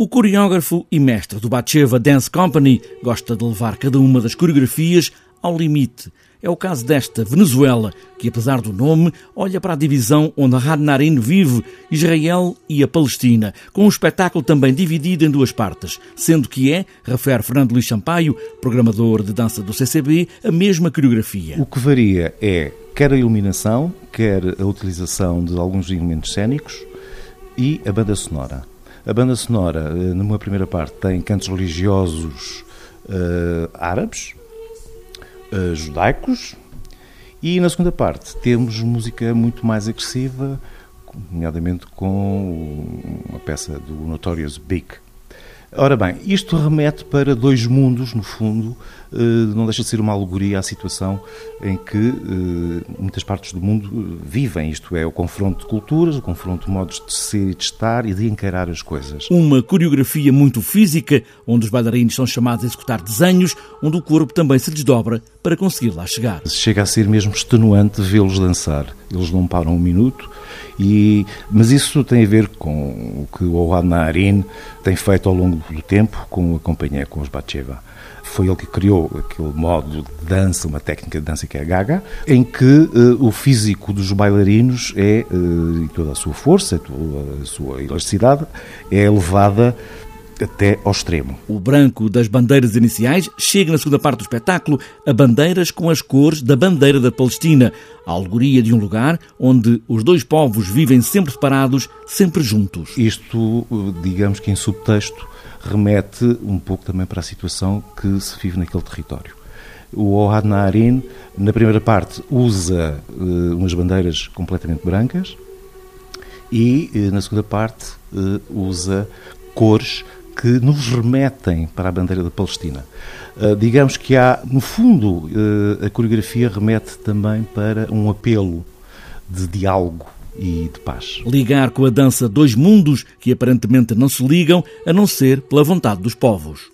O coreógrafo e mestre do Batcheva Dance Company gosta de levar cada uma das coreografias ao limite. É o caso desta Venezuela, que apesar do nome, olha para a divisão onde a Radnarin vive, Israel e a Palestina, com um espetáculo também dividido em duas partes, sendo que é, refere Fernando Luís programador de dança do CCB, a mesma coreografia. O que varia é quer a iluminação, quer a utilização de alguns elementos cênicos e a banda sonora. A banda sonora, eh, numa primeira parte, tem cantos religiosos uh, árabes, uh, judaicos, e na segunda parte temos música muito mais agressiva, nomeadamente com uma peça do Notorious Big. Ora bem, isto remete para dois mundos, no fundo, eh, não deixa de ser uma alegoria à situação em que eh, muitas partes do mundo eh, vivem, isto é, o confronto de culturas, o confronto de modos de ser e de estar e de encarar as coisas. Uma coreografia muito física, onde os bailarinos são chamados a executar desenhos, onde o corpo também se desdobra para conseguir lá chegar. Chega a ser mesmo extenuante vê-los dançar. Eles não param um minuto e, mas isso tem a ver com o que o Ohad Naharin tem feito ao longo do tempo com a companhia, com os Batcheva. Foi ele que criou aquele modo de dança, uma técnica de dança que é a gaga, em que uh, o físico dos bailarinos é, uh, e toda a sua força, toda a sua elasticidade, é elevada até ao extremo. O branco das bandeiras iniciais chega na segunda parte do espetáculo a bandeiras com as cores da bandeira da Palestina, a alegoria de um lugar onde os dois povos vivem sempre separados, sempre juntos. Isto, digamos que em subtexto, remete um pouco também para a situação que se vive naquele território. O Ohad Naharin, na primeira parte, usa uh, umas bandeiras completamente brancas e, uh, na segunda parte, uh, usa cores que nos remetem para a bandeira da Palestina. Uh, digamos que há, no fundo, uh, a coreografia remete também para um apelo de diálogo e de paz. Ligar com a dança dois mundos que aparentemente não se ligam, a não ser pela vontade dos povos.